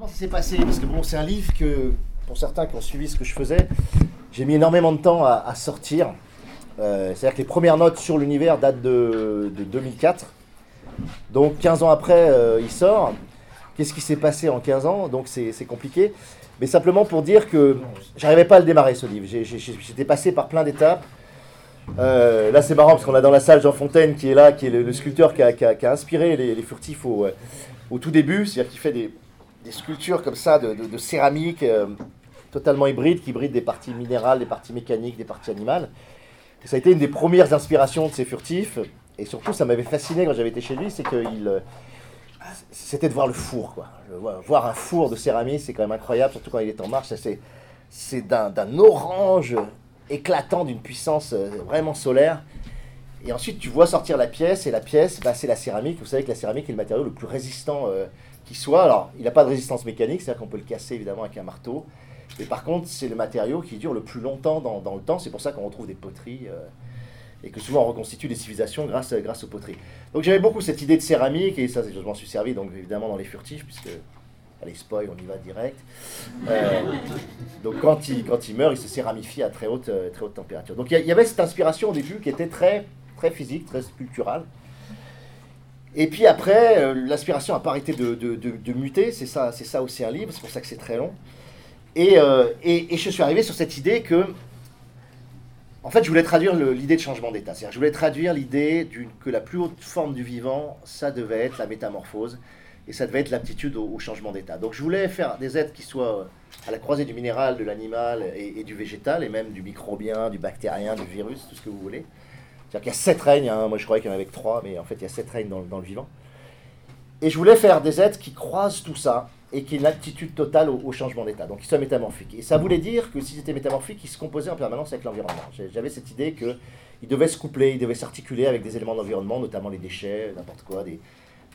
Comment ça s'est passé? Parce que bon, c'est un livre que, pour certains qui ont suivi ce que je faisais, j'ai mis énormément de temps à, sortir. Euh, c'est-à-dire que les premières notes sur l'univers datent de, 2004. Donc 15 ans après, euh, il sort. Qu'est-ce qui s'est passé en 15 ans? Donc c'est compliqué. Mais simplement pour dire que j'arrivais pas à le démarrer ce livre. J'étais passé par plein d'étapes. Euh, là c'est marrant parce qu'on a dans la salle Jean Fontaine qui est là, qui est le, sculpteur qui a, inspiré les, furtifs au, tout début. C'est-à-dire qu'il fait des, sculptures comme ça de, céramique totalement hybrides qui brident des parties minérales, des parties mécaniques, des parties animales. ça a été une des premières inspirations de ces furtifs. Et surtout, ça m'avait fasciné quand j'avais été chez lui, c'est qu'il euh, c'était de voir le four. Quoi. Voir un four de céramique, c'est quand même incroyable, surtout quand il est en marche. C'est d'un orange éclatant, d'une puissance euh, vraiment solaire. Et ensuite, tu vois sortir la pièce, et la pièce, bah, c'est la céramique. Vous savez que la céramique est le matériau le plus résistant euh, qui soit. Alors, il n'a pas de résistance mécanique, c'est-à-dire qu'on peut le casser évidemment avec un marteau. Mais par contre, c'est le matériau qui dure le plus longtemps dans, dans le temps. C'est pour ça qu'on retrouve des poteries euh, et que souvent on reconstitue des civilisations grâce, grâce aux poteries. Donc j'avais beaucoup cette idée de céramique et ça, je m'en suis servi donc évidemment dans les furtifs puisque allez spoil, on y va direct. Euh, donc quand il, quand il meurt, il se céramifie à très haute, euh, très haute température. Donc il y, avait cette inspiration au début qui était très, très physique, très sculpturale. Et puis après, l'inspiration n'a pas arrêté de, muter, c'est ça, c'est ça aussi un livre, c'est pour ça que c'est très long. Euh, et, et, je suis arrivé sur cette idée que, en fait, je voulais traduire l'idée de changement d'état. C'est-à-dire, je voulais traduire l'idée que la plus haute forme du vivant, ça devait être la métamorphose, et ça devait être l'aptitude au, changement d'état. Donc, je voulais faire des êtres qui soient à la croisée du minéral, de l'animal et, du végétal, et même du microbien, du bactérien, du virus, tout ce que vous voulez. C'est-à-dire qu'il y a sept règnes, hein. moi je croyais qu'il y en avait trois, mais en fait il y a sept règnes dans, le vivant. Et je voulais faire des êtres qui croisent tout ça, et qui est une attitude totale au, changement d'état, donc ils soient métamorphiques. Et ça voulait dire que s'ils étaient métamorphiques, ils se composaient en permanence avec l'environnement. J'avais cette idée qu'ils devaient se coupler, ils devaient s'articuler avec des éléments d'environnement, notamment les déchets, n'importe quoi, des,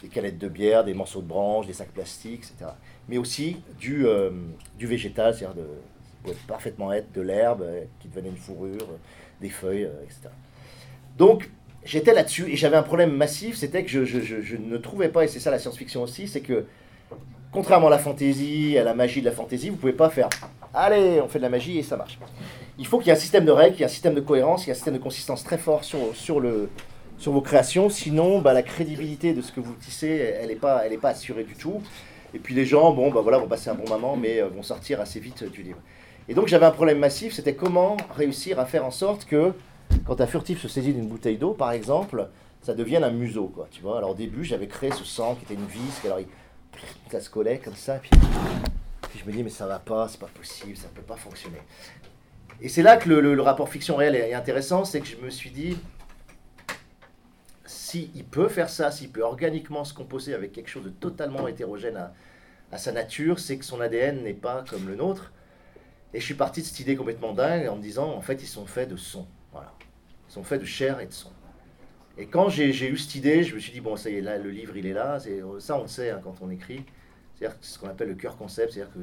des, de bière, des morceaux de branches, des sacs plastiques, etc. Mais aussi du, euh, du végétal, c'est-à-dire de, pouvait parfaitement être de l'herbe euh, qui devenait une fourrure, euh, des feuilles, etc. Donc, j'étais là-dessus et j'avais un problème massif, c'était que je, ne trouvais pas, et c'est ça la science-fiction aussi, c'est que Contrairement à la fantaisie, à la magie de la fantaisie, vous pouvez pas faire allez, on fait de la magie et ça marche. Il faut qu'il y ait un système de règles, qu'il y ait un système de cohérence, qu'il y ait un système de consistance très fort sur, sur, le, sur vos créations. Sinon, bah, la crédibilité de ce que vous tissez, elle n'est pas, pas assurée du tout. Et puis les gens, bon, bah, voilà, vont passer un bon moment, mais euh, vont sortir assez vite du livre. Et donc j'avais un problème massif, c'était comment réussir à faire en sorte que, quand un furtif se saisit d'une bouteille d'eau, par exemple, ça devienne un museau, quoi, tu vois. Alors au début, j'avais créé ce sang qui était une vis, alors ça se collait comme ça, puis, je me dis, mais ça va pas, c'est pas possible, ça peut pas fonctionner. Et c'est là que le, rapport fiction-réel est, intéressant, c'est que je me suis dit, s'il peut faire ça, s'il peut organiquement se composer avec quelque chose de totalement hétérogène à, à sa nature, c'est que son ADN n'est pas comme le nôtre. Et je suis parti de cette idée complètement dingue en me disant, en fait, ils sont faits de son. Sont faits de chair et de son. Et quand j'ai eu cette idée, je me suis dit, bon, ça y est, là, le livre, il est là. ça, on le sait hein, quand on écrit. C'est-à-dire ce qu'on appelle le cœur concept. C'est-à-dire que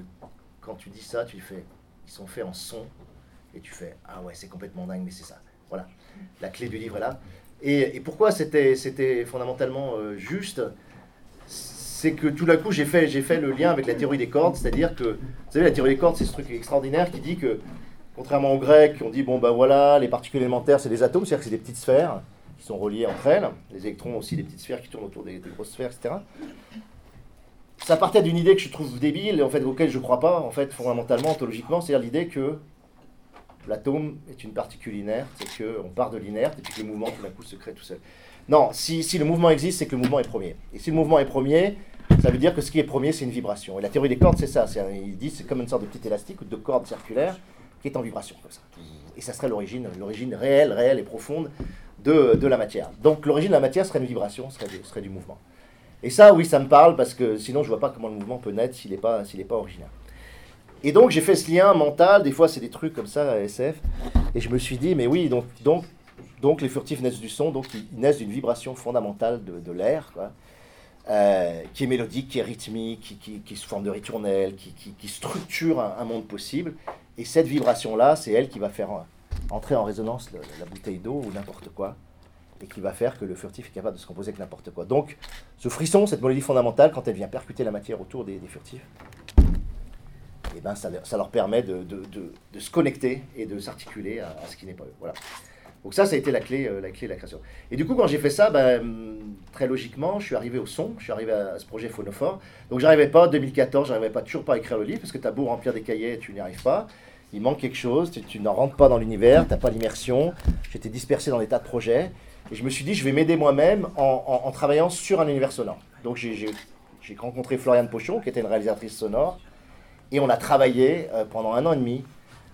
quand tu dis ça, tu fais, ils sont faits en son. Et tu fais, ah ouais, c'est complètement dingue, mais c'est ça. Voilà. La clé du livre est là. Et, pourquoi c'était fondamentairement euh, juste? C'est que tout d'un coup, j'ai fait, fait le lien avec la théorie des cordes, c'est-à-dire que, vous savez, la théorie des cordes, c'est ce truc extraordinaire qui dit que, contrairement aux Grecs, ont dit, bon ben voilà, les particules élémentaires, c'est des atomes, c'est-à-dire que c'est des petites sphères, qui sont reliées entre elles, les électrons aussi des petites sphères qui tournent autour des, grosses sphères, etc. Ça partait d'une idée que je trouve débile et en fait auquel je ne crois pas, en fait fondamentalement, ontologiquement, c'est-à-dire l'idée que l'atome est une particule inerte, c'est qu'on part de l'inerte et puis que le mouvement tout d'un coup se crée tout seul. Non, si, si le mouvement existe, c'est que le mouvement est premier. Et si le mouvement est premier, ça veut dire que ce qui est premier, c'est une vibration. Et la théorie des cordes, c'est ça. Il dit c'est comme une sorte de petit élastique ou de corde circulaire qui est en vibration, comme ça. Et ça serait l'origine, l'origine réelle, réelle et profonde de, la matière. Donc l'origine de la matière serait une vibration, serait, serait du mouvement. Et ça, oui, ça me parle parce que sinon je vois pas comment le mouvement peut naître s'il n'est pas, s'il pas originaire. Et donc j'ai fait ce lien mental, des fois c'est des trucs comme ça à SF, et je me suis dit, mais oui, donc, donc, donc les furtifs naissent du son, donc ils naissent d'une vibration fondamentale de, de l'air, quoi, euh, qui est mélodique, qui est rythmique, qui, qui, qui se forme de ritournelle, qui, qui structure un, monde possible. Et cette vibration-là, c'est elle qui va faire entrer en résonance la, bouteille d'eau ou n'importe quoi. et qui va faire que le furtif est capable de se composer avec n'importe quoi. Donc, ce frisson, cette mélodie fondamentale, quand elle vient percuter la matière autour des, furtifs, eh ben ça, leur permet de, se connecter et de s'articuler à, ce qui n'est pas eux. Voilà. Donc ça, ça a été la clé, euh, la clé de la création. Et du coup, quand j'ai fait ça, ben, très logiquement, je suis arrivé au son, je suis arrivé à ce projet Phonophore. Donc j'arrivais pas, en 2014, j'arrivais pas toujours pas à écrire le livre, parce que tu as beau remplir des cahiers, tu n'y arrives pas. Il manque quelque chose, tu, n'en rentres pas dans l'univers, tu n'as pas l'immersion. J'étais dispersé dans des tas de projets. Et je me suis dit, je vais m'aider moi-même en, travaillant sur un univers sonore. Donc j'ai rencontré Floriane Pochon, qui était une réalisatrice sonore. Et on a travaillé euh, pendant un an et demi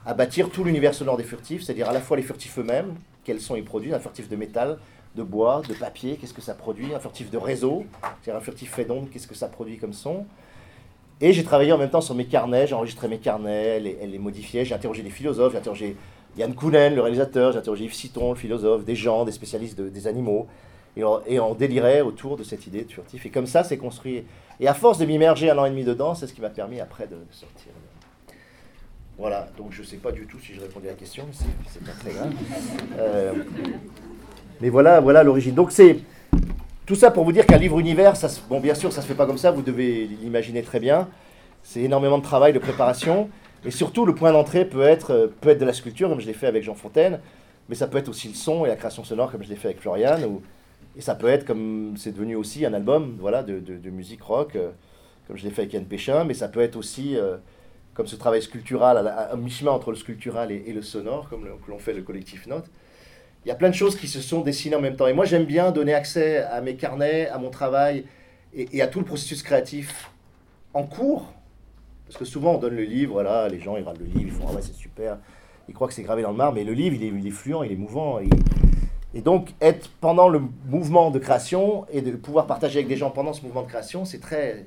à bâtir tout l'univers sonore des furtifs, c'est-à-dire à la fois les furtifs eux-mêmes, quels sont ils produits, un furtif de métal, de bois, de papier, qu'est-ce que ça produit, un furtif de réseau, c'est-à-dire un furtif fait d'onde, qu'est-ce que ça produit comme son. Et j'ai travaillé en même temps sur mes carnets, j'ai enregistré mes carnets, les, les modifiais, j'ai interrogé des philosophes, j'ai interrogé Yann Kounen, le réalisateur, j'ai interrogé Yves Citon, le philosophe, des gens, des spécialistes des animaux, et on, délirait autour de cette idée de furtif. Et comme ça, c'est construit. Et à force de m'immerger un an et demi dedans, c'est ce qui m'a permis après de sortir. Voilà, donc je ne sais pas du tout si je répondais à la question, mais c'est pas très grave. Euh, mais voilà, voilà l'origine. Donc c'est tout ça pour vous dire qu'un livre univers, ça, bon bien sûr ça se fait pas comme ça, vous devez l'imaginer très bien. C'est énormément de travail, de préparation, et surtout le point d'entrée peut être, euh, peut être de la sculpture comme je l'ai fait avec Jean Fontaine, mais ça peut être aussi le son et la création sonore comme je l'ai fait avec Florian, ou, et ça peut être comme c'est devenu aussi un album, voilà, de, musique rock, euh, comme je l'ai fait avec Yann Péchin, mais ça peut être aussi comme ce travail sculptural, à, mi-chemin entre le sculptural et, le sonore, comme l'on fait le collectif Note. Il y a plein de choses qui se sont dessinées en même temps. Et moi, j'aime bien donner accès à mes carnets, à mon travail et, à tout le processus créatif en cours. Parce que souvent, on donne le livre, voilà, les gens, ils regardent le livre, ils font Ah ouais, c'est super. Ils croient que c'est gravé dans le marbre, mais le livre, il est, il fluent, il est mouvant. Et, donc, être pendant le mouvement de création et de pouvoir partager avec des gens pendant ce mouvement de création, c'est très,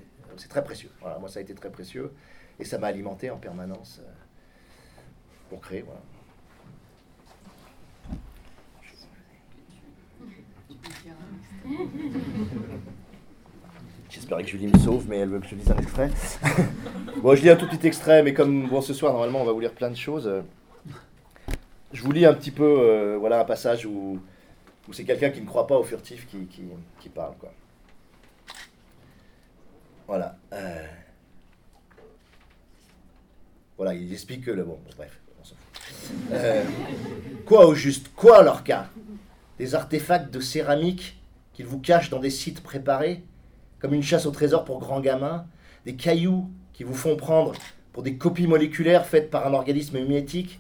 très précieux. Moi, ça a été très précieux. Et ça m'a alimenté en permanence euh, pour créer. Voilà. J'espère que Julie me sauve, mais elle veut que je lise un extrait. bon, je lis un tout petit extrait, mais comme bon, ce soir, normalement, on va vous lire plein de choses. Je vous lis un petit peu euh, voilà, un passage où, où c'est quelqu'un qui ne croit pas au furtif qui, qui, qui parle. Quoi. Voilà. Euh, voilà, il explique que. Bon, bref, on s'en fout. Euh, quoi au juste Quoi leur cas Des artefacts de céramique qu'ils vous cachent dans des sites préparés, comme une chasse au trésor pour grands gamins Des cailloux qui vous font prendre pour des copies moléculaires faites par un organisme mimétique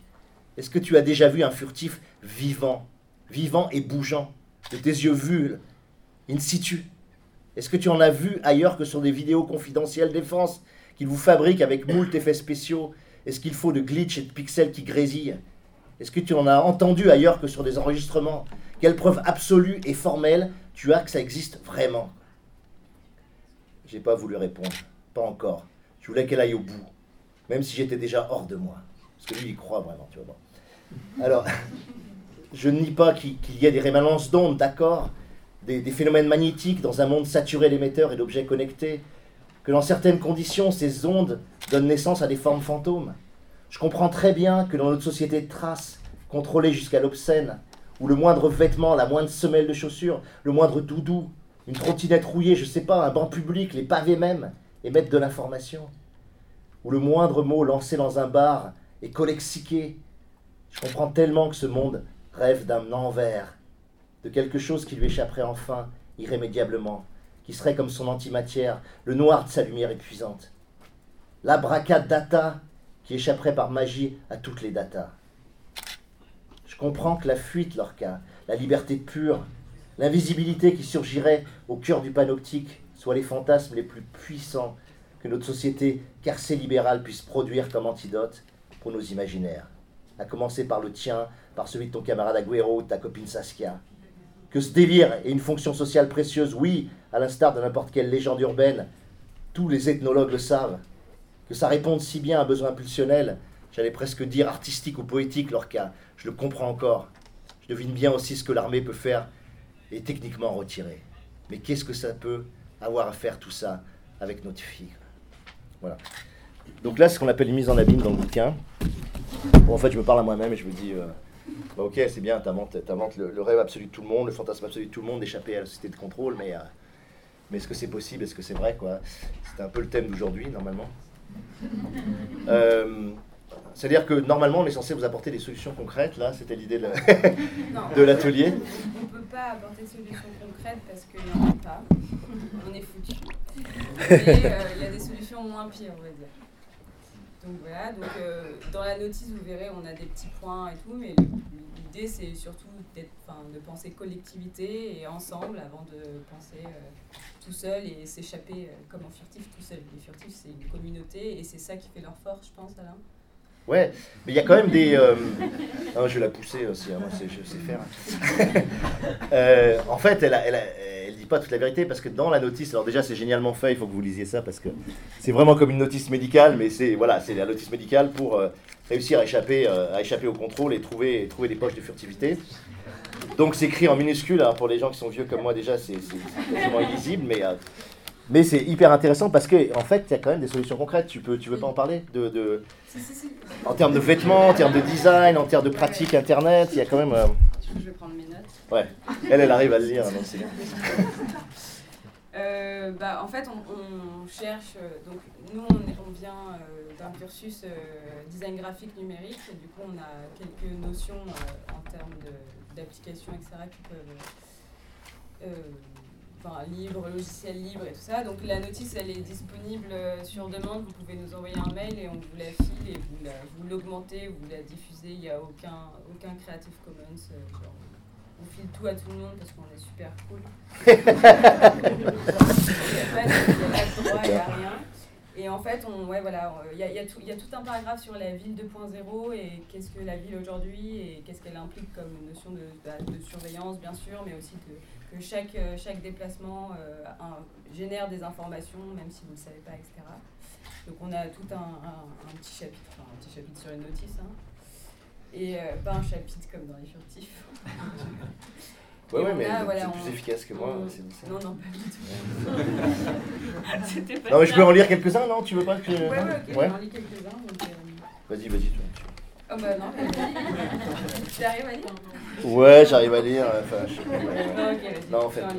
Est-ce que tu as déjà vu un furtif vivant, vivant et bougeant, de tes yeux vus, in situ? Est-ce que tu en as vu ailleurs que sur des vidéos confidentielles défense qu'ils vous fabriquent avec moult effets spéciaux est-ce qu'il faut de glitch et de pixels qui grésillent? Est-ce que tu en as entendu ailleurs que sur des enregistrements? Quelle preuve absolue et formelle tu as que ça existe vraiment? J'ai pas voulu répondre. Pas encore. Je voulais qu'elle aille au bout. Même si j'étais déjà hors de moi. Parce que lui, il croit vraiment, tu vois. Alors, je ne nie pas qu'il y ait des rémanences d'ondes, d'accord? Des, phénomènes magnétiques dans un monde saturé d'émetteurs et d'objets connectés que dans certaines conditions, ces ondes donnent naissance à des formes fantômes. Je comprends très bien que dans notre société de traces, contrôlée jusqu'à l'obscène, où le moindre vêtement, la moindre semelle de chaussure, le moindre doudou, une trottinette rouillée, je sais pas, un banc public, les pavés même, émettent de l'information, où le moindre mot lancé dans un bar est collexiqué, je comprends tellement que ce monde rêve d'un envers, de quelque chose qui lui échapperait enfin, irrémédiablement qui serait comme son antimatière, le noir de sa lumière épuisante. L'abracadata qui échapperait par magie à toutes les datas. Je comprends que la fuite, leur cas, la liberté pure, l'invisibilité qui surgirait au cœur du panoptique soient les fantasmes les plus puissants que notre société carcé-libérale puisse produire comme antidote pour nos imaginaires. À commencer par le tien, par celui de ton camarade Agüero ou de ta copine Saskia que ce délire ait une fonction sociale précieuse, oui, à l'instar de n'importe quelle légende urbaine, tous les ethnologues le savent, que ça réponde si bien à un besoin impulsionnel, j'allais presque dire artistique ou poétique, leur cas, je le comprends encore. Je devine bien aussi ce que l'armée peut faire et techniquement retirer. Mais qu'est-ce que ça peut avoir à faire tout ça avec notre fille? Voilà. Donc là, c'est ce qu'on appelle une mise en abîme dans le bouquin. Bon, en fait, je me parle à moi-même et je me dis, euh, Bah, ok, c'est bien, tu inventes, le, le, rêve absolu de tout le monde, le fantasme absolu de tout le monde d'échapper à la société de contrôle, mais, euh, mais est-ce que c'est possible Est-ce que c'est vrai quoi? C'était un peu le thème d'aujourd'hui, normalement. Euh, c'est-à-dire que normalement, on est censé vous apporter des solutions concrètes, là, c'était l'idée de l'atelier. On ne peut pas apporter de solutions concrètes parce qu'il n'y en a pas. On est foutu. Mais euh, il y a des solutions moins pires, on va dire. Donc voilà, donc euh, dans la notice, vous verrez, on a des petits points et tout, mais l'idée c'est surtout de penser collectivité et ensemble avant de penser euh, tout seul et s'échapper comme en furtif tout seul. Les furtifs, c'est une communauté et c'est ça qui fait leur force, je pense, Alain. Ouais, mais il y a quand même des. Euh... Non, je vais la pousser aussi, hein, moi je sais faire. euh, en fait, elle, elle, elle, dit pas toute la vérité parce que dans la notice, alors déjà c'est génialement fait, il faut que vous lisiez ça parce que c'est vraiment comme une notice médicale, mais c'est voilà, c'est la notice médicale pour euh, réussir à échapper, euh, à échapper au contrôle et trouver, trouver des poches de furtivité. Donc c'est écrit en minuscule, hein, pour les gens qui sont vieux comme moi déjà, c'est vraiment illisible, mais euh, mais c'est hyper intéressant parce que en fait, il y a quand même des solutions concrètes. Tu peux, tu veux pas en parler de, de... En termes de vêtements, en termes de design, en termes de pratique internet, il y a quand même. Euh... Je vais prendre mes notes? Ouais. Elle, elle arrive à le lire, donc c'est bien. Euh, bah, en fait, on, cherche. Euh, donc, nous, on, vient euh, d'un cursus design graphique numérique. Et du coup, on a quelques notions en termes d'applications, etc., qui peuvent enfin, libre, logiciel libre et tout ça. Donc la notice, elle est disponible sur demande. Vous pouvez nous envoyer un mail et on vous la file et vous, la, vous l'augmentez, vous la diffusez. Il n'y a aucun, aucun Creative Commons. On file tout à tout le monde parce qu'on est super cool. il n'y a pas de droit, il n'y a rien. Et en fait, on, ouais, voilà, il y, a, y, a tout, y a tout un paragraphe sur la ville 2.0 et qu'est-ce que la ville aujourd'hui et qu'est-ce qu'elle implique comme notion de, de, de, surveillance, bien sûr, mais aussi que chaque, chaque déplacement euh, un, génère des informations, même si vous ne le savez pas, etc. Donc on a tout un, un, un petit chapitre, enfin un petit chapitre sur une notice, hein, et euh, pas un chapitre comme dans les furtifs. Ouais, ouais, mais c'est voilà, plus on... efficace que moi, c'est ça. Non, non, pas du tout. pas non, mais je peux en lire quelques-uns, non Tu veux pas que. Ouais, ouais, ok, ouais. j'en lis quelques-uns. Euh... Vas-y, vas-y, toi. Oh bah non, tu arrives à lire Ouais, j'arrive à lire. Enfin, je... Non, ok, vas-y. Non, en fait, non,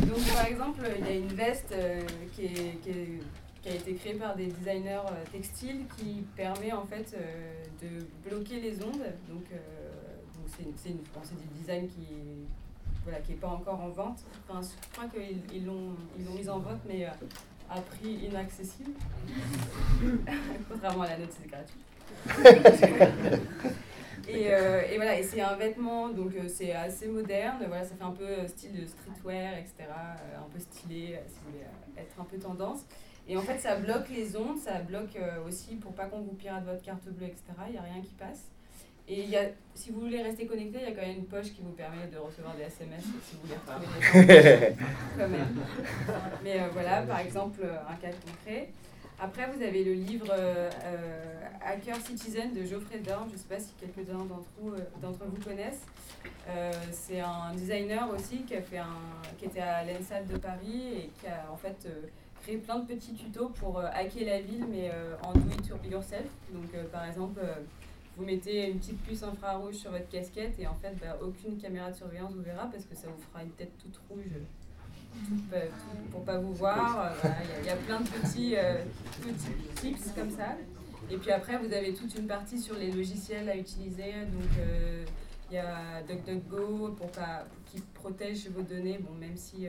Donc, par exemple, il y a une veste euh, qui, est, qui, est, qui, a été créée par des designers euh, textiles qui permet en fait euh, de bloquer les ondes. Donc, donc c'est, c'est, une, bon, c'est du design qui voilà, qui n'est pas encore en vente. Enfin, je crois qu'ils ils l'ont, ils l'ont mise en vente, mais à prix inaccessible. Contrairement à la note, c'est gratuit. et, euh, et, voilà, et c'est un vêtement, donc euh, c'est assez moderne, voilà, ça fait un peu euh, style de streetwear, etc., euh, un peu stylé, si vous voulez être un peu tendance. Et en fait, ça bloque les ondes, ça bloque aussi pour pas qu'on vous pirate votre carte bleue, etc., il n'y a rien qui passe. Et y a, si vous voulez rester connecté, il y a quand même une poche qui vous permet de recevoir des SMS si vous voulez retrouver gens quand même. Mais voilà, par exemple, un cas concret. Après, vous avez le livre euh, Hacker Citizen de Geoffrey Dorn. Je ne sais pas si quelques-uns d'entre vous, euh, d'entre vous connaissent. Euh, c'est un designer aussi qui, a fait un, qui était à l'ENSAD de Paris et qui a en fait créé plein de petits tutos pour hacker la ville, mais en do it yourself. Donc, par exemple, vous mettez une petite puce infrarouge sur votre casquette et en fait, bah, aucune caméra de surveillance vous verra parce que ça vous fera une tête toute rouge pour pas vous voir. Il euh, y, y, a plein de petits, euh, petits tips comme ça. Et puis après, vous avez toute une partie sur les logiciels à utiliser. Donc, euh, il y a DuckDuckGo pour, pas, pour qui protège vos données, bon, même si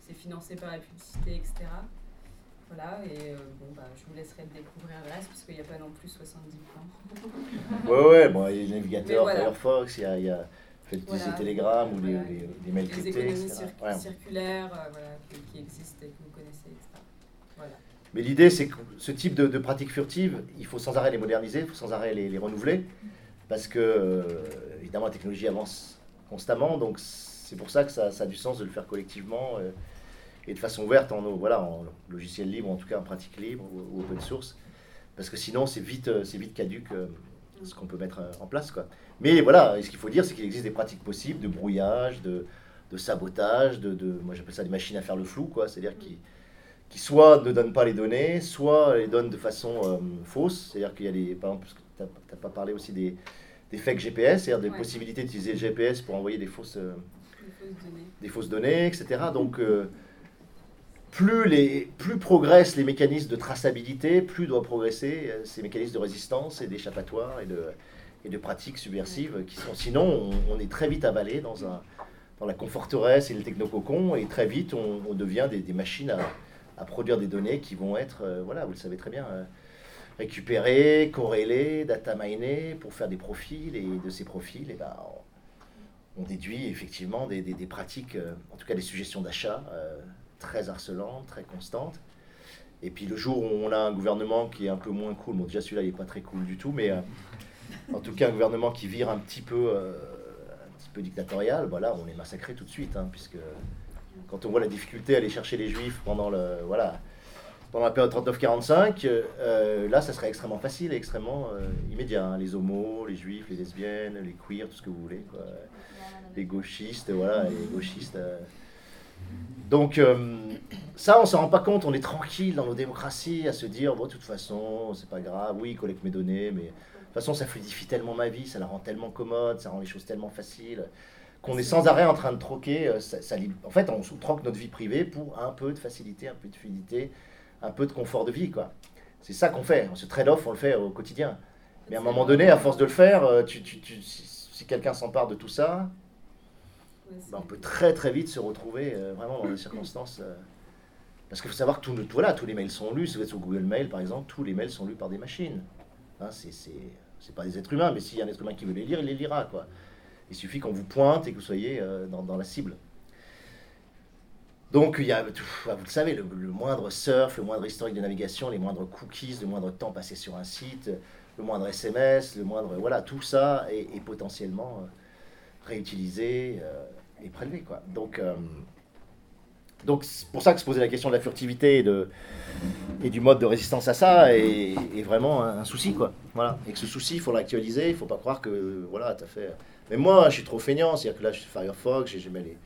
c'est financé par la publicité, etc. Voilà, et bon, bah, je vous laisserai découvrir le reste parce qu'il n'y a pas non plus 70 points. ouais, ouais, bon, il y a les navigateurs, voilà. Firefox, il y a, y a voilà. Telegram ou les, les, les, mails cryptés, Les économies cir ouais. circulaires euh, voilà, qui, qui, existent et que vous connaissez, etc. Voilà. Mais l'idée, c'est que ce type de, de pratiques furtives, il faut sans arrêt les moderniser, il faut sans arrêt les, les renouveler, parce que, euh, évidemment, la technologie avance constamment, donc c'est pour ça que ça, ça, a du sens de le faire collectivement euh, et de façon ouverte, en, voilà, en logiciel libre, en tout cas en pratique libre ou, ou open source, parce que sinon, c'est vite, c'est vite caduque euh, ce qu'on peut mettre en place. Quoi. Mais voilà, ce qu'il faut dire, c'est qu'il existe des pratiques possibles de brouillage, de, de sabotage, de, de moi j'appelle ça des machines à faire le flou, quoi. C'est-à-dire qui, qui soit ne donnent pas les données, soit les donnent de façon euh, fausse. C'est-à-dire qu'il y a des, par exemple, tu n'as pas parlé aussi des, des fake GPS, c'est-à-dire des possibilités d'utiliser le GPS pour envoyer des fausses, des fausses, données. etc. Donc, plus, les, plus progressent les mécanismes de traçabilité, plus doivent progresser ces mécanismes de résistance et d'échappatoire et de, et de pratiques subversives qui sont. Sinon, on, est très vite avalé dans, un, dans la conforteresse et le technococon, et très vite, on, devient des, machines à, à, produire des données qui vont être, euh, voilà, vous le savez très bien, euh, récupérées, corrélées, data minées pour faire des profils, et de ces profils, et eh ben, on, déduit effectivement des, des, pratiques, euh, en tout cas des suggestions d'achat très harcelantes, très constantes. Et puis le jour où on a un gouvernement qui est un peu moins cool, bon déjà celui-là il n'est pas très cool du tout, mais en tout cas un gouvernement qui vire un petit peu, euh, un petit peu dictatorial, voilà, on est massacré tout de suite, hein, puisque quand on voit la difficulté à aller chercher les juifs pendant, le, voilà, pendant la période 39-45, euh, là ça serait extrêmement facile et extrêmement euh, immédiat. Hein. les homos, les juifs, les lesbiennes, les queers, tout ce que vous voulez, les gauchistes, voilà, les gauchistes. Donc, ça, on ne s'en rend pas compte, on est tranquille dans nos démocraties à se dire, bon, de toute façon, c'est pas grave, oui, collecte mes données, mais de toute façon, ça fluidifie tellement ma vie, ça la rend tellement commode, ça rend les choses tellement faciles, qu'on est sans arrêt en train de troquer. Euh, ça, en fait, on troque notre vie privée pour un peu de facilité, un peu de fluidité, un peu de confort de vie. quoi. C'est ça qu'on fait. Ce trade-off, on le fait au quotidien. Mais à un moment donné, à force de le faire, euh, si, quelqu'un s'empare de tout ça, ben, on peut très très vite se retrouver euh, vraiment dans des circonstances. parce qu'il faut savoir que tout, voilà, tous les mails sont lus. Si vous êtes sur Google Mail, par exemple, tous les mails sont lus par des machines. Hein, c'est c'est pas des êtres humains, mais s'il y a un être humain qui veut les lire, il les lira. Quoi. Il suffit qu'on vous pointe et que vous soyez euh, dans, la cible. Donc, il y a, bah, vous le savez, le, moindre surf, le moindre historique de navigation, les moindres cookies, le moindre temps passé sur un site, le moindre SMS, le moindre. Voilà, tout ça est, potentiellement euh, réutilisé euh, et prélevé. Quoi. Donc, donc c'est pour ça que se poser la question de la furtivité et, de, et du mode de résistance à ça est, vraiment un, souci. Quoi. Voilà. Et que ce souci, il faut l'actualiser, il ne faut pas croire que voilà, tu as fait... Mais moi, je suis trop feignant, c'est-à-dire que là, je suis Firefox, je mets les,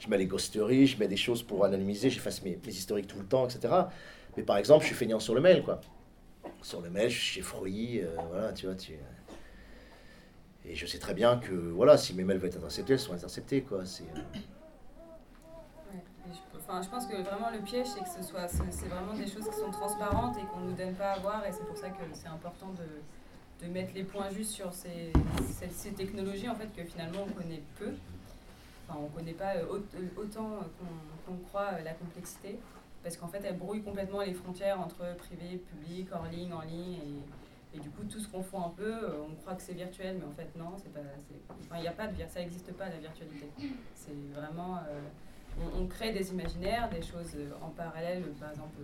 je mets les ghosteries, je mets des choses pour anonymiser, j'efface mes, mes historiques tout le temps, etc. Mais par exemple, je suis feignant sur le mail, quoi. Sur le mail, je suis chez euh, voilà, tu vois, tu... Et je sais très bien que, voilà, si mes mails veulent être interceptés, elles sont interceptés, quoi. C'est... Euh, Enfin, je pense que vraiment le piège, c'est que ce soit, c'est vraiment des choses qui sont transparentes et qu'on ne nous donne pas à voir. Et c'est pour ça que c'est important de, de, mettre les points justes sur ces, ces, technologies en fait que finalement on connaît peu. Enfin, on ne connaît pas euh, euh, autant qu'on croit la complexité, parce qu'en fait, elle brouille complètement les frontières entre privé, public, hors ligne, en ligne, et du coup, tout se confond un peu. On croit que c'est virtuel, mais en fait, non, c'est pas. Enfin, n'y a pas de ça n'existe pas la virtualité. C'est vraiment on, crée des imaginaires, des choses euh, en parallèle, par exemple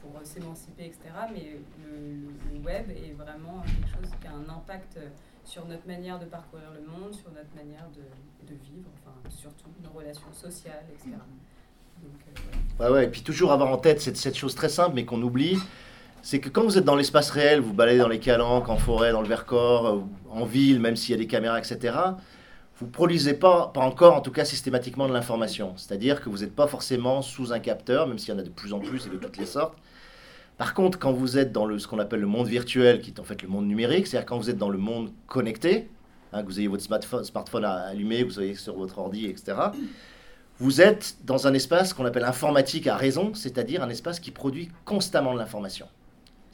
pour s'émanciper, etc. Mais le, web est vraiment quelque chose qui a un impact sur notre manière de parcourir le monde, sur notre manière de, vivre, enfin surtout nos relations sociales, etc. Donc, euh, ouais, et puis toujours avoir en tête cette, cette chose très simple, mais qu'on oublie, c'est que quand vous êtes dans l'espace réel, vous baladez dans les calanques, en forêt, dans le Vercors, euh, en ville, même s'il y a des caméras, etc., vous ne produisez pas, pas encore en tout cas systématiquement de l'information. C'est-à-dire que vous n'êtes pas forcément sous un capteur, même s'il y en a de plus en plus et de toutes les sortes. Par contre, quand vous êtes dans le, ce qu'on appelle le monde virtuel, qui est en fait le monde numérique, c'est-à-dire quand vous êtes dans le monde connecté, hein, que vous ayez votre smartphone, smartphone allumé, que vous soyez sur votre ordi, etc., vous êtes dans un espace qu'on appelle informatique à raison, c'est-à-dire un espace qui produit constamment de l'information.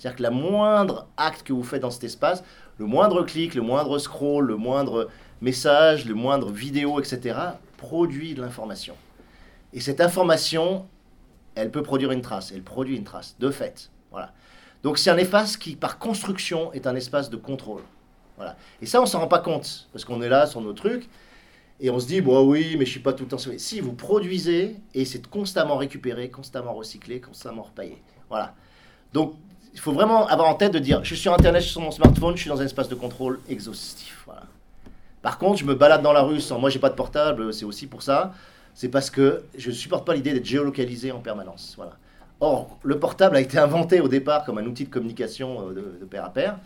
C'est-à-dire que la moindre acte que vous faites dans cet espace, le moindre clic, le moindre scroll, le moindre message, le moindre vidéo, etc., produit de l'information. Et cette information, elle peut produire une trace. Elle produit une trace, de fait. Voilà. Donc c'est un espace qui, par construction, est un espace de contrôle. Voilà. Et ça, on s'en rend pas compte, parce qu'on est là sur nos trucs, et on se dit, bon oui, mais je suis pas tout le temps. Si, vous produisez, et c'est constamment récupéré, constamment recyclé, constamment repaillé. Voilà. Donc, il faut vraiment avoir en tête de dire, je suis sur Internet, je suis sur mon smartphone, je suis dans un espace de contrôle exhaustif. Par contre, je me balade dans la rue sans. Moi, j'ai pas de portable, c'est aussi pour ça. C'est parce que je ne supporte pas l'idée d'être géolocalisé en permanence. Or, le portable a été inventé au départ comme un outil de communication euh, de, pair à pair.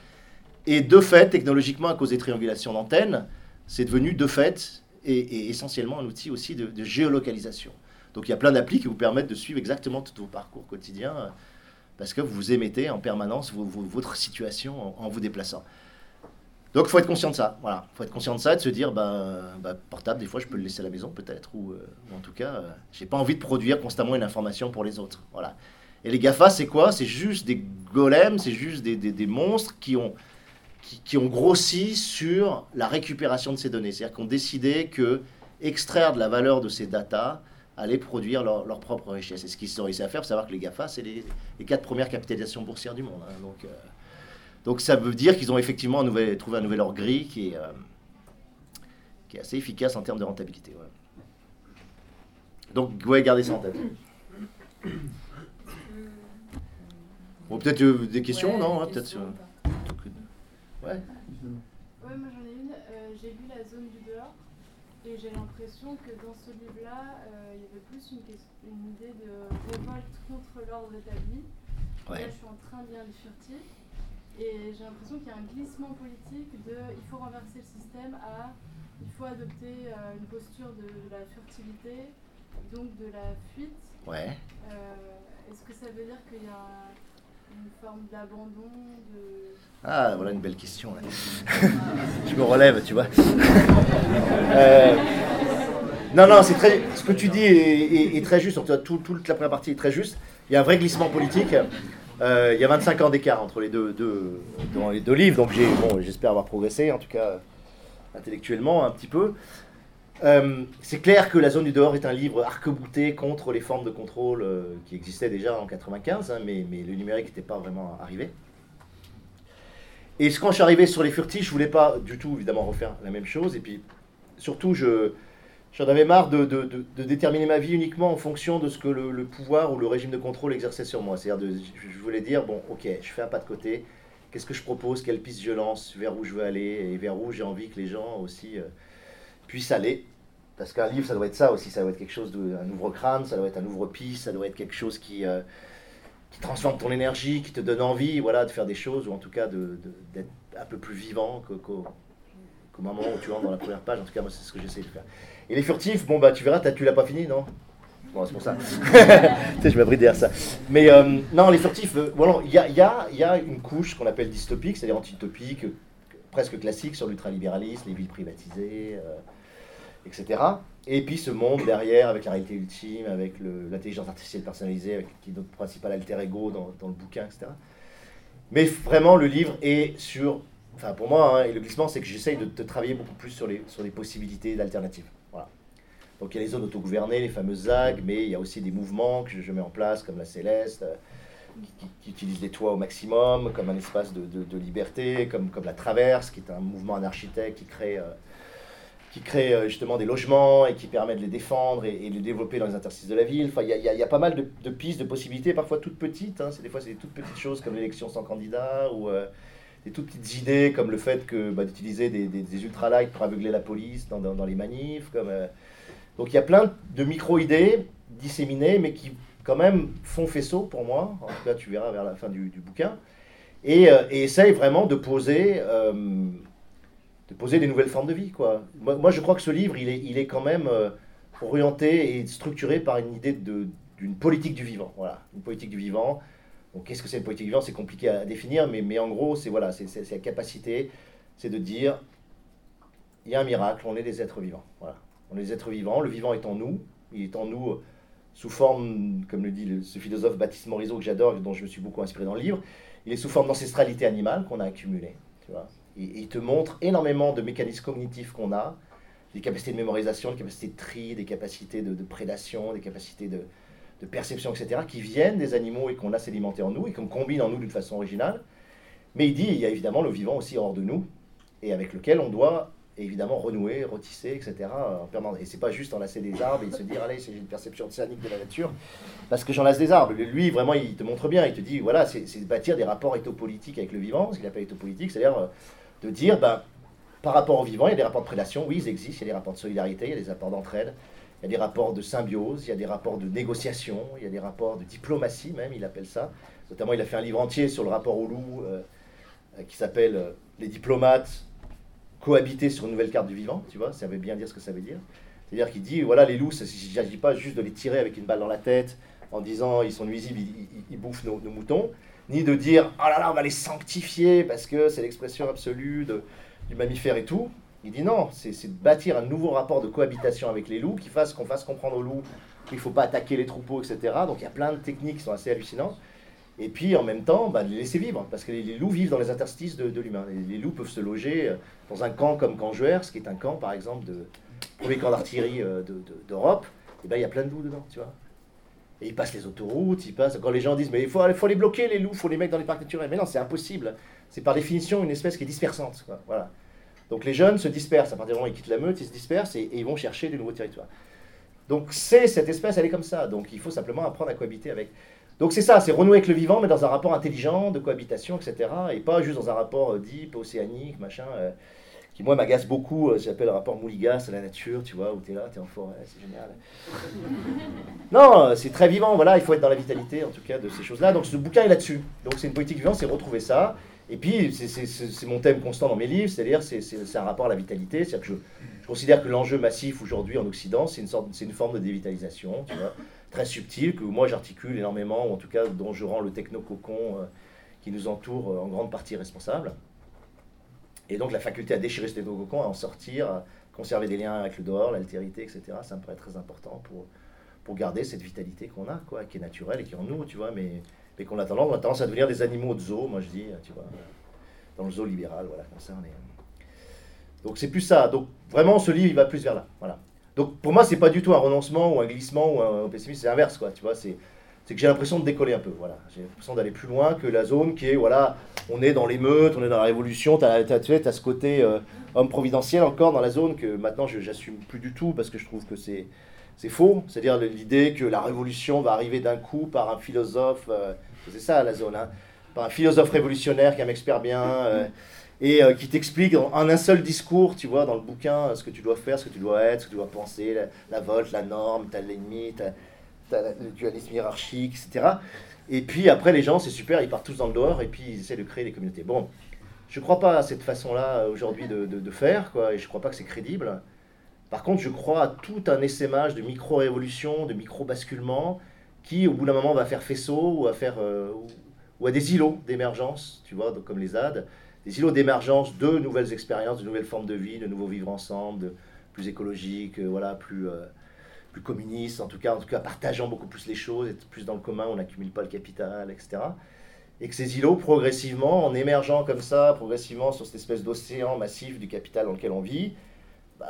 Et de fait, technologiquement, à cause des triangulations d'antennes, c'est devenu de fait et, essentiellement un outil aussi de, géolocalisation. Donc il y a plein d'applis qui vous permettent de suivre exactement tout vos parcours quotidiens euh, parce que vous émettez en permanence votre situation en vous déplaçant. Donc, il faut être conscient de ça. Voilà, faut être conscient de ça et de se dire, bah, bah, portable, des fois, je peux le laisser à la maison, peut-être, ou, euh, en tout cas, je j'ai pas envie de produire constamment une information pour les autres. Voilà. Et les GAFA, c'est quoi? C'est juste des golems, c'est juste des, monstres qui ont, qui, qui, ont grossi sur la récupération de ces données. C'est-à-dire qu'on décidé que extraire de la valeur de ces datas allait produire leur, leur propre richesse. Et ce qu'ils ont réussi à faire, faut savoir que les GAFA, c'est les, les, quatre premières capitalisations boursières du monde. Hein. Donc, euh, donc ça veut dire qu'ils ont effectivement un nouvel, trouvé un nouvel ordre gris qui est, euh, qui est assez efficace en termes de rentabilité. Ouais. Donc, ouais, gardez ça en tête. Bon, peut-être euh, des questions, Ouais, non des hein, Peut-être. euh, Ouais. Ouais, moi j'en ai une. Euh, j'ai lu La zone du dehors et j'ai l'impression que dans ce livre-là, euh, il y avait plus une, idée de révolte contre l'ordre établi. Là, je suis en train de lire Les Furtifs et j'ai l'impression qu'il y a un glissement politique de il faut renverser le système à il faut adopter euh, une posture de, de la furtivité, donc de la fuite. Ouais. Euh, Est-ce que ça veut dire qu'il y a forme d'abandon. Ah, voilà une belle question. là. Je me relève, tu vois. Euh, non, non, c'est très. Ce que tu dis est, très juste. En tout cas, tout- toute la première partie est très juste. Il y a un vrai glissement politique. Euh, il y a 25 ans d'écart entre les deux, deux- dans les deux livres, donc j'ai, bon, j'espère avoir progressé, en tout cas intellectuellement un petit peu. Euh, c'est clair que La zone du dehors est un livre arc-bouté contre les formes de contrôle euh, qui existaient déjà en 95, hein, mais, le numérique n'était pas vraiment arrivé. Et quand je suis arrivé sur les furtifs, je voulais pas du tout évidemment refaire la même chose. Et puis surtout, je, j'en avais marre de, déterminer ma vie uniquement en fonction de ce que le, pouvoir ou le régime de contrôle exerçait sur moi. C'est-à-dire, je voulais dire bon, ok, je fais un pas de côté. Qu'est-ce que je propose? Quelle piste je lance? Vers où je veux aller? Et vers où j'ai envie que les gens aussi euh, puissent aller Parce qu'un livre, ça doit être ça aussi. Ça doit être quelque chose de, un ouvre-crâne, ça doit être un ouvre-piste, ça doit être quelque chose qui euh, qui transforme ton énergie, qui te donne envie voilà, de faire des choses, ou en tout cas d'être un peu plus vivant qu'au moment où tu rentres dans la première page. En tout cas, moi, c'est ce que j'essaie de faire. Et les furtifs, bon, bah, tu verras, tu l'as pas fini, non? Bon, c'est pour ça. tu sais, je m'abrite derrière ça. Mais euh, non, les furtifs, euh, voilà, il y a, y, y a une couche qu'on appelle dystopique, c'est-à-dire antiutopique, euh, presque classique sur l'ultralibéralisme, les villes privatisées, euh, etc. Et puis ce monde derrière, avec la réalité ultime, avec l'intelligence artificielle personnalisée, qui est notre principal alter ego dans, dans le bouquin, etc. Mais vraiment, le livre est sur. Enfin, pour moi, hein, et le glissement, c'est que j'essaye de, travailler beaucoup plus sur les, sur les possibilités d'alternatives. Voilà. Donc il y a les zones autogouvernées, les fameuses ZAG, mais il y a aussi des mouvements que je, mets en place, comme la Céleste, euh, qui, utilisent les toits au maximum, comme un espace de, de- de liberté, comme, comme la Traverse, qui est un mouvement anarchitecte qui crée. euh, qui crée euh, justement des logements et qui permet de les défendre et, de les développer dans les interstices de la ville. Enfin, il y a, pas mal de, pistes, de possibilités, parfois toutes petites. hein. C'est des fois, c'est des toutes petites choses comme l'élection sans candidat ou euh, des toutes petites idées comme le fait bah, d'utiliser des, des, des pour aveugler la police dans, les manifs. Euh, Donc il y a plein de micro-idées disséminées, mais qui quand même font faisceau pour moi. En tout cas, tu verras vers la fin du, bouquin. Et, euh, et essayent vraiment de poser... de poser des nouvelles formes de vie. Quoi. Moi, je crois que ce livre, il est, il est quand même euh, orienté et structuré par une idée d'une politique du vivant. Voilà, une politique du vivant. Donc, qu'est-ce que c'est une politique du vivant? C'est compliqué à définir, mais, mais en gros, c'est voilà, la capacité, c'est de dire, il y a un miracle, on est des êtres vivants. Voilà, on est des êtres vivants. Le vivant est en nous. Il est en nous euh, sous forme, comme le dit ce philosophe Baptiste Morisot que j'adore, dont je me suis beaucoup inspiré dans le livre. Il est sous forme d'ancestralité animale qu'on a accumulée. Tu vois il te montre énormément de mécanismes cognitifs qu'on a, des capacités de mémorisation, des capacités de tri, des capacités de, prédation, des capacités de, perception, etc., qui viennent des animaux et qu'on a sédimentés en nous et qu'on combine en nous d'une façon originale. Mais il dit, il y a évidemment le vivant aussi hors de nous, et avec lequel on doit évidemment renouer, retisser, etc. en. Et c'est pas juste enlacer des arbres et se dire, allez, c'est une perception océanique de la nature, parce que j'enlace des arbres. Lui, vraiment, il te montre bien, il te dit, voilà, c'est c'est bâtir des rapports éthopolitiques avec le vivant, ce qu'il appelle éthopolitique, c'est-à-dire euh, de dire, ben, par rapport au vivant, il y a des rapports de prédation, oui, ils existent, il y a des rapports de solidarité, il y a des rapports d'entraide, il y a des rapports de symbiose, il y a des rapports de négociation, il y a des rapports de diplomatie même, il appelle ça. Notamment, il a fait un livre entier sur le rapport au loup euh, euh, qui s'appelle euh, Les diplomates cohabiter sur une nouvelle carte du vivant, tu vois, ça veut bien dire ce que ça veut dire. C'est-à-dire qu'il dit, voilà, les loups, il ne s'agit pas juste de les tirer avec une balle dans la tête en disant ils sont nuisibles, ils, bouffent nos moutons, ni de dire, oh là là, on va les sanctifier parce que c'est l'expression absolue de, du mammifère et tout. Il dit non, c'est de bâtir un nouveau rapport de cohabitation avec les loups qui fasse qu'on fasse comprendre aux loups qu'il ne faut pas attaquer les troupeaux, etc. Donc il y a plein de techniques qui sont assez hallucinantes. Et puis en même temps, bah, les laisser vivre, parce que les, loups vivent dans les interstices de, l'humain. Les, loups peuvent se loger euh, dans un camp comme Camp ce qui est un camp par exemple de premier camp d'artillerie euh, d'Europe. et ben il y a plein de loups dedans, tu vois. Et ils passent les autoroutes, ils passent. Quand les gens disent mais il faut, les bloquer les loups, il faut les mettre dans les parcs naturels. Mais non, c'est impossible. C'est par définition une espèce qui est dispersante. Voilà. Donc les jeunes se dispersent. À partir du moment où ils quittent la meute, ils se dispersent et, ils vont chercher de nouveaux territoires. Donc c'est cette espèce, elle est comme ça. Donc il faut simplement apprendre à cohabiter avec. Donc c'est ça, c'est renouer avec le vivant, mais dans un rapport intelligent de cohabitation, etc. Et pas juste dans un rapport euh, deep, océanique, machin, euh, qui moi m'agace beaucoup. Euh, J'appelle le rapport Mouligas à la nature, tu vois, où tu es là, tu es en forêt, c'est génial. non, c'est très vivant, voilà, il faut être dans la vitalité, en tout cas, de ces choses-là. Donc ce bouquin est là-dessus. Donc c'est une politique vivante, c'est retrouver ça. Et puis, c'est mon thème constant dans mes livres, c'est-à-dire c'est un rapport à la vitalité. C'est-à-dire que je, je, considère que l'enjeu massif aujourd'hui en Occident, c'est une, sorte, une forme de dévitalisation, tu vois très subtil, que moi j'articule énormément, ou en tout cas dont je rends le techno-cocon euh, qui nous entoure euh, en grande partie responsable. Et donc la faculté à déchirer ce techno-cocon, à en sortir, à conserver des liens avec le dehors, l'altérité, etc., ça me paraît très important pour, pour garder cette vitalité qu'on a, quoi, qui est naturelle et qui est en nous, tu vois, mais, mais qu'on a tendance, on a tendance à devenir des animaux de zoo, moi je dis, tu vois, dans le zoo libéral, voilà, comme. Donc c'est plus ça. Donc vraiment, ce livre, il va plus vers là. Voilà. Donc pour moi, c'est pas du tout un renoncement ou un glissement ou un, pessimisme, c'est l'inverse, quoi. Tu vois, c'est que j'ai l'impression de décoller un peu. Voilà, j'ai l'impression d'aller plus loin que la zone qui est, voilà, on est dans l'émeute, on est dans la révolution. Tu as, as, ce côté euh, homme providentiel encore dans la zone que maintenant j'assume plus du tout parce que je trouve que c'est c'est faux. C'est-à-dire l'idée que la révolution va arriver d'un coup par un philosophe, euh, c'est ça la zone, hein, par un philosophe révolutionnaire qui est bien. Euh, et qui t'explique en, un seul discours, tu vois, dans le bouquin, ce que tu dois faire, ce que tu dois être, ce que tu dois penser, la, volte, la norme, t'as l'ennemi, t'as le dualisme hiérarchique, etc. Et puis après, les gens, c'est super, ils partent tous dans le dehors et puis ils essaient de créer des communautés. Bon, je ne crois pas à cette façon-là aujourd'hui de, de, faire, quoi, et je ne crois pas que c'est crédible. Par contre, je crois à tout un essaimage de micro-révolutions, de micro-basculements, qui, au bout d'un moment, va faire faisceau ou à, faire, euh, ou à des îlots d'émergence, tu vois, comme les ZAD, des îlots d'émergence de nouvelles expériences, de nouvelles formes de vie, de nouveaux vivre ensemble, plus écologiques, euh, voilà, plus, euh, plus communistes, en tout cas, en tout cas partageant beaucoup plus les choses, être plus dans le commun, on n'accumule pas le capital, etc. Et que ces îlots, progressivement, en émergeant comme ça, progressivement sur cette espèce d'océan massif du capital dans lequel on vit, bah,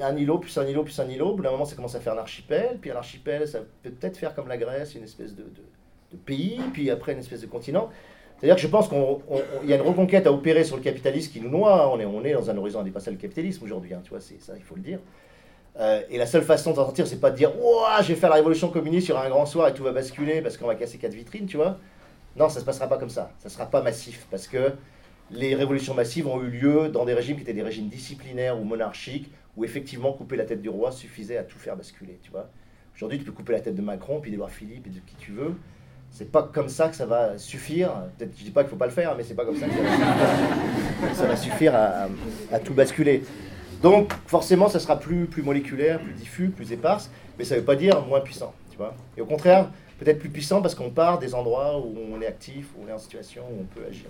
un îlot, plus un îlot, plus un îlot, au bout d'un moment ça commence à faire un archipel, puis un archipel ça peut peut-être faire comme la Grèce, une espèce de, de, pays, puis après une espèce de continent. C'est-à-dire que je pense qu'il y a une reconquête à opérer sur le capitalisme qui nous noie. On est, on est dans un horizon indépassable du capitalisme aujourd'hui, hein, tu vois, c'est ça, il faut le dire. Euh, et la seule façon d'en sortir, c'est pas de dire Ouah, je vais faire la révolution communiste sur un grand soir et tout va basculer parce qu'on va casser quatre vitrines, tu vois. Non, ça se passera pas comme ça. Ça sera pas massif parce que les révolutions massives ont eu lieu dans des régimes qui étaient des régimes disciplinaires ou monarchiques où effectivement couper la tête du roi suffisait à tout faire basculer, tu vois. Aujourd'hui, tu peux couper la tête de Macron, puis d'Edouard Philippe et de qui tu veux c'est pas comme ça que ça va suffire. Peut-être je dis pas qu'il faut pas le faire, mais c'est pas comme ça que ça va suffire, à, tout basculer. Donc forcément, ça sera plus, plus moléculaire, plus diffus, plus éparse, mais ça ne veut pas dire moins puissant, tu vois. Et au contraire, peut-être plus puissant parce qu'on part des endroits où on est actif, où on est en situation, où on peut agir.